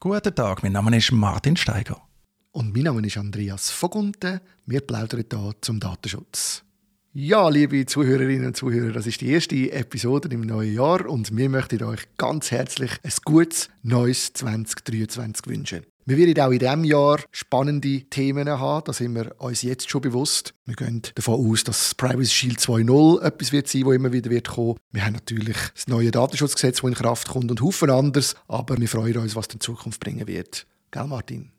Guten Tag, mein Name ist Martin Steiger. Und mein Name ist Andreas Vogunten. Wir plaudern hier zum Datenschutz. Ja, liebe Zuhörerinnen und Zuhörer, das ist die erste Episode im neuen Jahr und wir möchten euch ganz herzlich ein gutes neues 2023 wünschen. Wir werden auch in diesem Jahr spannende Themen haben, da sind wir uns jetzt schon bewusst. Wir gehen davon aus, dass Privacy Shield 2.0 etwas wird sein, wo immer wieder wird kommen. Wir haben natürlich das neue Datenschutzgesetz, das in Kraft kommt und Haufen anderes, aber wir freuen uns, was die Zukunft bringen wird. Gell, Martin?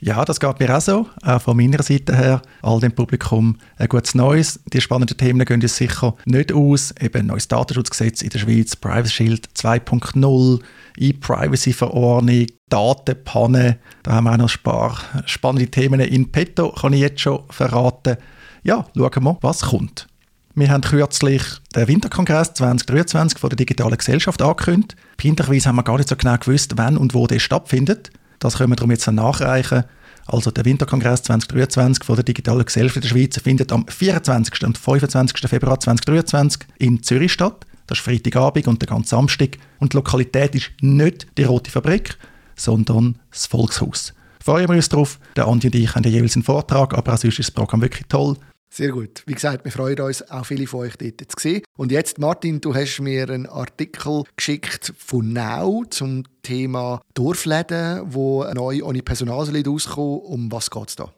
Ja, das geht mir auch so. Auch von meiner Seite her, all dem Publikum ein gutes Neues. Die spannenden Themen gehen uns sicher nicht aus. Eben neues Datenschutzgesetz in der Schweiz, Privacy Shield 2.0, E-Privacy-Verordnung, Datenpanne. Da haben wir auch noch ein paar spannende Themen in petto, kann ich jetzt schon verraten. Ja, schauen wir, was kommt. Wir haben kürzlich den Winterkongress 2023 von der digitalen Gesellschaft angekündigt. Peinlicherweise haben wir gar nicht so genau gewusst, wann und wo der stattfindet. Das können wir darum jetzt nachreichen. Also der Winterkongress 2023 von der Digitalen Gesellschaft der Schweiz findet am 24. und 25. Februar 2023 in Zürich statt. Das ist Freitagabend und der ganze Samstag. Und die Lokalität ist nicht die Rote Fabrik, sondern das Volkshaus. Freuen wir uns darauf. Der Andi und ich haben jeweils einen Vortrag, aber auch sonst ist das Programm wirklich toll. Sehr gut. Wie gesagt, wir freuen uns, auch viele von euch dort zu sehen. Und jetzt, Martin, du hast mir einen Artikel geschickt von Now zum Thema Dorfläden, wo neu ohne Personal rauskommen. Um was geht es da?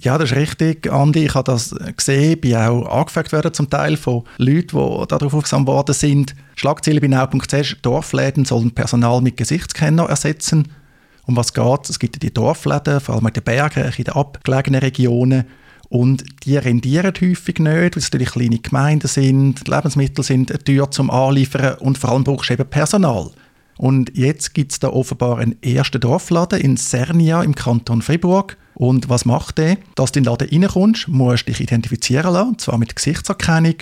Ja, das ist richtig, Andi. Ich habe das gesehen, bin auch angefragt worden zum Teil von Leuten, die darauf aufmerksam worden sind. Schlagziele bei now.ch, Dorfläden sollen Personal mit Gesichtsscanner ersetzen. Um was geht es? Es gibt die Dorfläden, vor allem in den Bergen, in den abgelegenen Regionen, und die rendieren häufig nicht, weil es natürlich kleine Gemeinden sind, Lebensmittel sind teuer zum Anliefern und vor allem brauchst du eben Personal. Und jetzt gibt es da offenbar einen ersten Dorfladen in Sernia im Kanton Fribourg. Und was macht der? Dass du in den Laden reinkommst, musst du dich identifizieren lassen, und zwar mit Gesichtserkennung.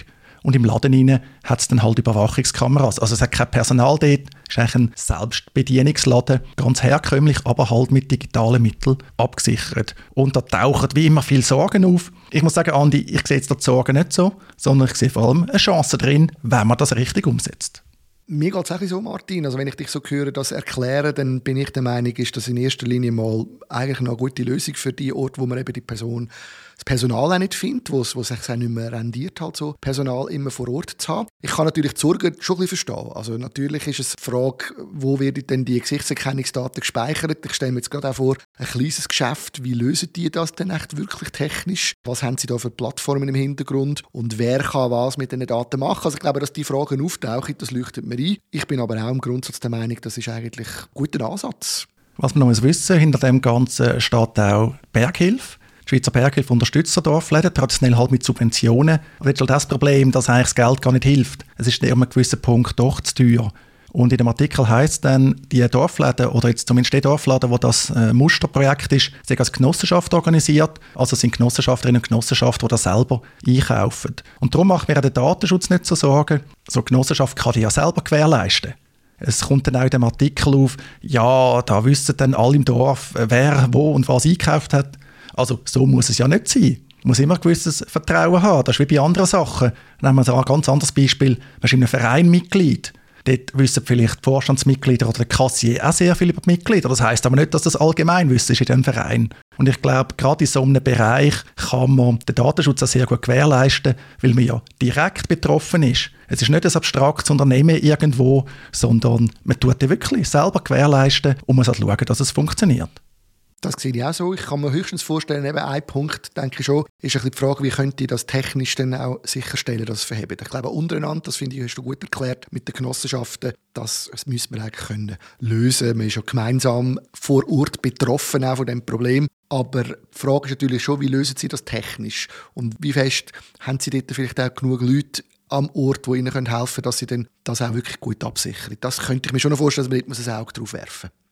Und im Laden rein hat es dann halt Überwachungskameras. Also es hat kein Personal dort. Es ist eigentlich ein Selbstbedienungsladen. Ganz herkömmlich, aber halt mit digitalen Mitteln abgesichert. Und da tauchen wie immer viele Sorgen auf. Ich muss sagen, Andi, ich sehe jetzt da die Sorgen nicht so, sondern ich sehe vor allem eine Chance drin, wenn man das richtig umsetzt. Mir geht es auch so, Martin. Also wenn ich dich so höre, das erklären, dann bin ich der Meinung, ist das in erster Linie mal eigentlich eine gute Lösung für die Orte, wo man eben die Person das Personal auch nicht findet, wo es, wo sich auch nicht mehr rendiert, halt so Personal immer vor Ort zu haben. Ich kann natürlich die Sorge schon ein bisschen verstehen. Also natürlich ist es die Frage, wo werden denn die Gesichtserkennungsdaten gespeichert? Ich stelle mir jetzt gerade auch vor, ein kleines Geschäft, wie lösen die das denn echt wirklich technisch? Was haben sie da für Plattformen im Hintergrund? Und wer kann was mit diesen Daten machen? Also ich glaube, dass die Fragen auftauchen, das leuchtet mir ein. Ich bin aber auch im Grundsatz der Meinung, das ist eigentlich ein guter Ansatz. Was wir noch wissen, hinter dem Ganzen steht auch Berghilfe. Die Schweizer Berghilfe unterstützt Dorfläden, traditionell halt mit Subventionen. Aber jetzt halt das Problem, dass eigentlich das Geld gar nicht hilft. Es ist an einem gewissen Punkt doch zu teuer. Und in dem Artikel heißt dann, die Dorfläden, oder jetzt zumindest die Dorfläden, wo das äh, Musterprojekt ist, sind als Genossenschaft organisiert. Also sind Genossenschafterinnen und Genossenschaften, die das selber einkaufen. Und darum macht mir auch der Datenschutz nicht so Sorgen. So eine Genossenschaft kann die ja selber gewährleisten. Es kommt dann auch in dem Artikel auf, ja, da wissen dann alle im Dorf, wer wo und was eingekauft hat. Also so muss es ja nicht sein. Man muss immer ein gewisses Vertrauen haben. Das ist wie bei anderen Sachen. Nehmen wir ein ganz anderes Beispiel. Man ist in einem Verein Mitglied. Dort wissen vielleicht die Vorstandsmitglieder oder der Kassier auch sehr viel über die Mitglieder. Das heißt aber nicht, dass das Allgemeinwissen ist in diesem Verein. Und ich glaube, gerade in so einem Bereich kann man den Datenschutz auch sehr gut gewährleisten, weil man ja direkt betroffen ist. Es ist nicht ein abstraktes Unternehmen irgendwo, sondern man tut den wirklich selber gewährleisten und muss halt schauen, dass es funktioniert. Das sehe ich auch so. Ich kann mir höchstens vorstellen, eben ein Punkt, denke ich schon, ist ein bisschen die Frage, wie könnte ich das technisch dann auch sicherstellen, dass es verhebt. Ich glaube, untereinander, das finde ich, hast du gut erklärt, mit den Genossenschaften, das, das müssen wir eigentlich können lösen. Man ist ja gemeinsam vor Ort betroffen auch von dem Problem. Aber die Frage ist natürlich schon, wie lösen Sie das technisch? Und wie fest haben Sie dort vielleicht auch genug Leute am Ort, die Ihnen helfen können, dass Sie dann das auch wirklich gut absichern? Das könnte ich mir schon vorstellen, dass man dort ein Auge drauf werfen muss.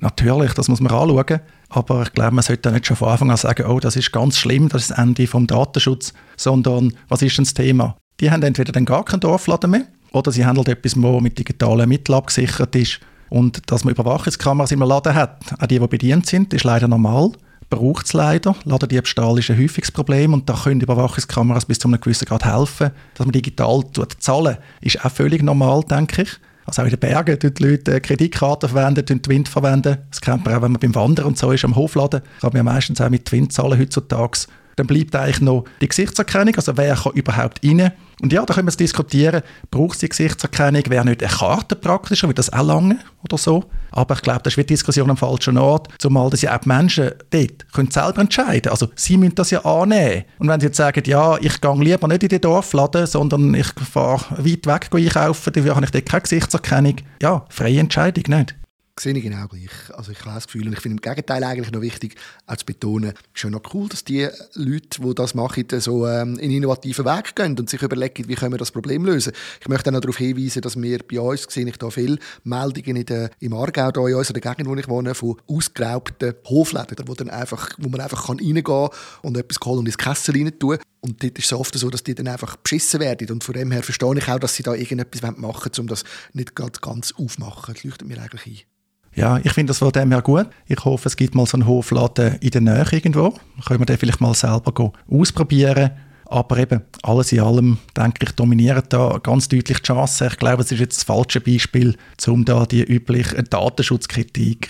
Natürlich, das muss man anschauen. Aber ich glaube, man sollte nicht schon von Anfang an sagen, oh, das ist ganz schlimm, das ist das Ende vom Datenschutz, sondern was ist denn das Thema? Die haben entweder dann gar keinen Dorfladen mehr oder sie halt etwas, was mit digitalen Mitteln abgesichert ist. Und dass man Überwachungskameras im Laden hat, auch die, die bedient sind, ist leider normal. Braucht es leider. Ladendiebstahl ist ein häufiges Problem und da können Überwachungskameras bis zu einem gewissen Grad helfen. Dass man digital zahlen ist auch völlig normal, denke ich. Also auch in den Bergen die Leute Kreditkarten verwenden, tun Wind verwenden. Das kennt man auch, wenn man beim Wandern und so ist, am Hofladen. Kann man ja meistens auch mit Twin zahlen heutzutage. Dann bleibt eigentlich noch die Gesichtserkennung, also wer kann überhaupt rein. Und ja, da können wir diskutieren, braucht es die Gesichtserkennung, wäre nicht eine Karte praktischer, wird das auch lange oder so. Aber ich glaube, das ist die Diskussion am falschen Ort, zumal dass ja auch die Menschen dort können selber entscheiden Also sie müssen das ja annehmen. Und wenn sie jetzt sagen, ja, ich gehe lieber nicht in den Dorfladen, sondern ich fahre weit weg einkaufen, dann habe ich dort keine Gesichtserkennung. Ja, freie Entscheidung, nicht? Sehe ich genau gleich. Also ich habe das Gefühl, und ich finde im Gegenteil eigentlich noch wichtig, auch zu betonen, ist schon noch cool, dass die Leute, die das machen, so ähm, in innovativen Weg gehen und sich überlegen, wie können wir das Problem lösen. Ich möchte auch noch darauf hinweisen, dass wir bei uns, sehe ich da viele Meldungen in der, im Aargau, da in unserer Gegend, wo ich wohne, von ausgeraubten Hofläden, wo, dann einfach, wo man einfach kann reingehen kann und etwas holen und ins Kessel rein tun. Und dort ist es oft so, dass die dann einfach beschissen werden. Und von dem her verstehe ich auch, dass sie da irgendetwas machen wollen, um das nicht ganz aufzumachen. Das leuchtet mir eigentlich ein. Ja, ich finde das von dem her gut. Ich hoffe, es gibt mal so einen Hofladen in der Nähe irgendwo. Können wir den vielleicht mal selber ausprobieren. Aber eben, alles in allem, denke ich, dominiert da ganz deutlich die Chance. Ich glaube, es ist jetzt das falsche Beispiel, um da die übliche Datenschutzkritik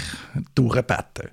durchzubetten.